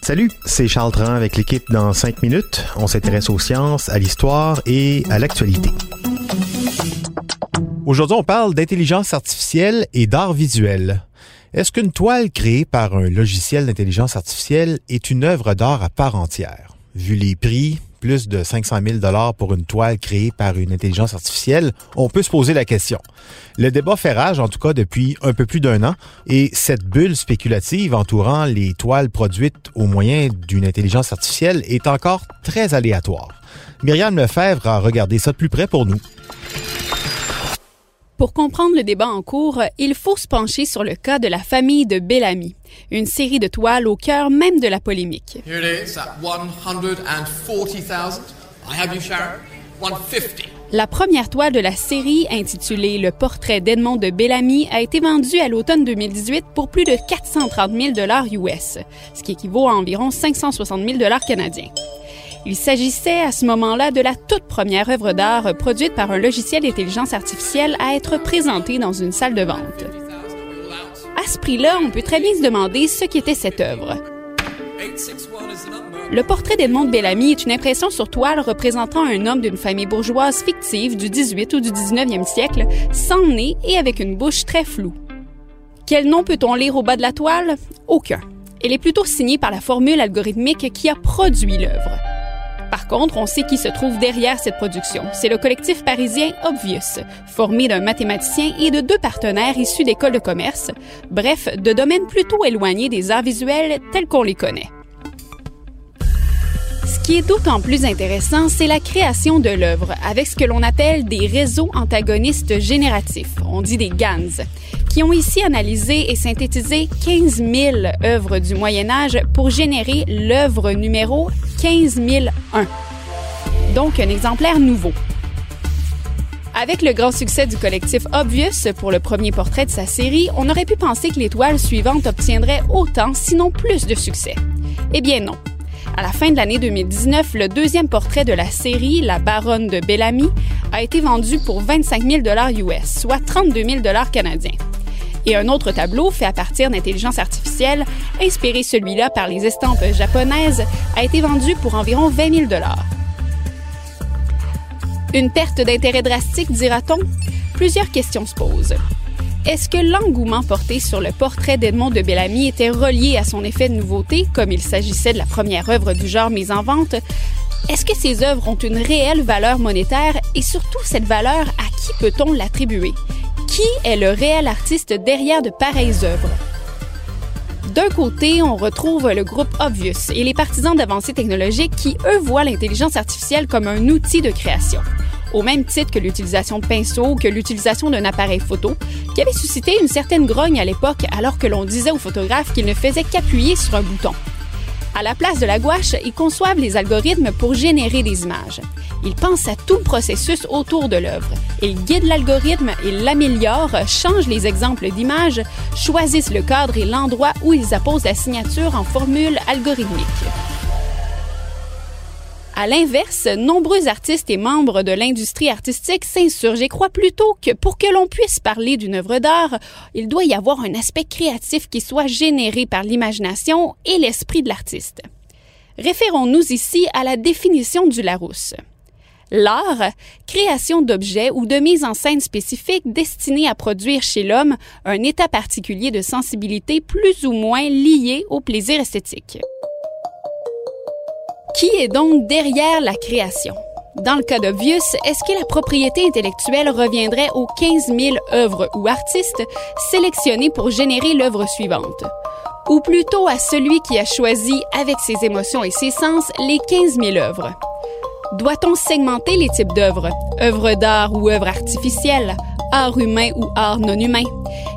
Salut, c'est Charles Tran avec l'équipe dans 5 minutes. On s'intéresse aux sciences, à l'histoire et à l'actualité. Aujourd'hui, on parle d'intelligence artificielle et d'art visuel. Est-ce qu'une toile créée par un logiciel d'intelligence artificielle est une œuvre d'art à part entière? Vu les prix, plus de 500 000 dollars pour une toile créée par une intelligence artificielle, on peut se poser la question. Le débat fait rage, en tout cas depuis un peu plus d'un an, et cette bulle spéculative entourant les toiles produites au moyen d'une intelligence artificielle est encore très aléatoire. Myriam Lefebvre a regardé ça de plus près pour nous. Pour comprendre le débat en cours, il faut se pencher sur le cas de la famille de Bellamy, une série de toiles au cœur même de la polémique. Here it is at 140,000. I have you, Sharon. 150. La première toile de la série, intitulée Le portrait d'Edmond de Bellamy, a été vendue à l'automne 2018 pour plus de 430 000 dollars US, ce qui équivaut à environ 560 000 dollars canadiens. Il s'agissait à ce moment-là de la toute première œuvre d'art produite par un logiciel d'intelligence artificielle à être présentée dans une salle de vente. À ce prix-là, on peut très bien se demander ce qu'était cette œuvre. 861 is the number. Le portrait d'Edmond de Bellamy est une impression sur toile représentant un homme d'une famille bourgeoise fictive du 18 ou du 19e siècle, sans nez et avec une bouche très floue. Quel nom peut-on lire au bas de la toile? Aucun. Elle est plutôt signée par la formule algorithmique qui a produit l'œuvre. Par contre, on sait qui se trouve derrière cette production. C'est le collectif parisien Obvious, formé d'un mathématicien et de deux partenaires issus d'écoles de commerce, bref, de domaines plutôt éloignés des arts visuels tels qu'on les connaît. Ce qui est d'autant plus intéressant, c'est la création de l'œuvre avec ce que l'on appelle des réseaux antagonistes génératifs, on dit des GANs, qui ont ici analysé et synthétisé 15 000 œuvres du Moyen Âge pour générer l'œuvre numéro 15 001. Donc un exemplaire nouveau. Avec le grand succès du collectif Obvious pour le premier portrait de sa série, on aurait pu penser que l'étoile suivante obtiendrait autant, sinon plus de succès. Eh bien non. À la fin de l'année 2019, le deuxième portrait de la série, La Baronne de Bellamy, a été vendu pour 25 000 US, soit 32 000 canadiens. Et un autre tableau, fait à partir d'intelligence artificielle, inspiré celui-là par les estampes japonaises, a été vendu pour environ 20 000 Une perte d'intérêt drastique, dira-t-on? Plusieurs questions se posent. Est-ce que l'engouement porté sur le portrait d'Edmond de Bellamy était relié à son effet de nouveauté, comme il s'agissait de la première œuvre du genre mise en vente? Est-ce que ces œuvres ont une réelle valeur monétaire? Et surtout cette valeur, à qui peut-on l'attribuer? Qui est le réel artiste derrière de pareilles œuvres? D'un côté, on retrouve le groupe Obvious et les partisans d'avancées technologiques qui, eux, voient l'intelligence artificielle comme un outil de création au même titre que l'utilisation de pinceaux ou que l'utilisation d'un appareil photo, qui avait suscité une certaine grogne à l'époque alors que l'on disait aux photographes qu'ils ne faisaient qu'appuyer sur un bouton. À la place de la gouache, ils conçoivent les algorithmes pour générer des images. Ils pensent à tout le processus autour de l'œuvre. Ils guident l'algorithme, ils l'améliorent, changent les exemples d'images, choisissent le cadre et l'endroit où ils apposent la signature en formule algorithmique. À l'inverse, nombreux artistes et membres de l'industrie artistique s'insurgent et croient plutôt que pour que l'on puisse parler d'une œuvre d'art, il doit y avoir un aspect créatif qui soit généré par l'imagination et l'esprit de l'artiste. Référons-nous ici à la définition du Larousse. L'art, création d'objets ou de mise en scène spécifique destinés à produire chez l'homme un état particulier de sensibilité plus ou moins lié au plaisir esthétique. Qui est donc derrière la création? Dans le cas d'Obvious, est-ce que la propriété intellectuelle reviendrait aux 15 000 œuvres ou artistes sélectionnés pour générer l'œuvre suivante? Ou plutôt à celui qui a choisi, avec ses émotions et ses sens, les 15 000 œuvres? Doit-on segmenter les types d'œuvres? Œuvres d'art ou œuvres artificielles? Art humain ou art non humain?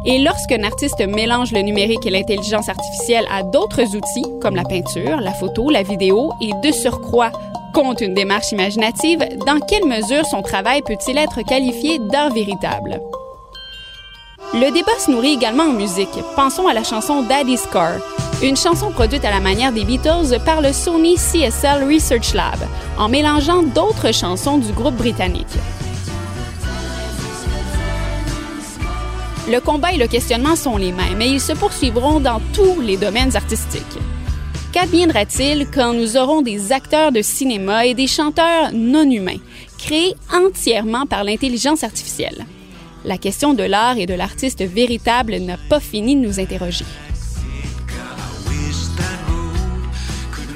Et lorsqu'un artiste mélange le numérique et l'intelligence artificielle à d'autres outils, comme la peinture, la photo, la vidéo, et de surcroît compte une démarche imaginative, dans quelle mesure son travail peut-il être qualifié d'art véritable? Le débat se nourrit également en musique. Pensons à la chanson Daddy's Car, une chanson produite à la manière des Beatles par le Sony CSL Research Lab, en mélangeant d'autres chansons du groupe britannique. Le combat et le questionnement sont les mêmes, et ils se poursuivront dans tous les domaines artistiques. Qu'adviendra-t-il quand nous aurons des acteurs de cinéma et des chanteurs non humains, créés entièrement par l'intelligence artificielle? La question de l'art et de l'artiste véritable n'a pas fini de nous interroger.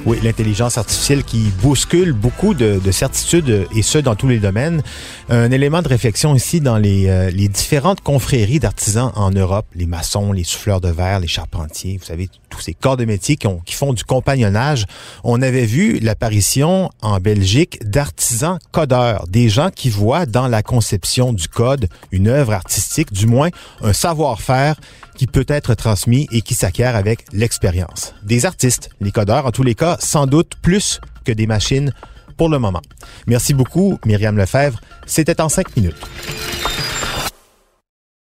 Oui, l'intelligence artificielle qui bouscule beaucoup de, de, certitudes et ce dans tous les domaines. Un élément de réflexion ici dans les, euh, les différentes confréries d'artisans en Europe, les maçons, les souffleurs de verre, les charpentiers, vous savez, tous ces corps de métier qui, ont, qui font du compagnonnage. On avait vu l'apparition en Belgique d'artisans codeurs, des gens qui voient dans la conception du code une œuvre artistique, du moins un savoir-faire qui peut être transmis et qui s'acquiert avec l'expérience. Des artistes, les codeurs, en tous les cas, sans doute plus que des machines pour le moment. Merci beaucoup, Myriam Lefebvre. C'était en cinq minutes.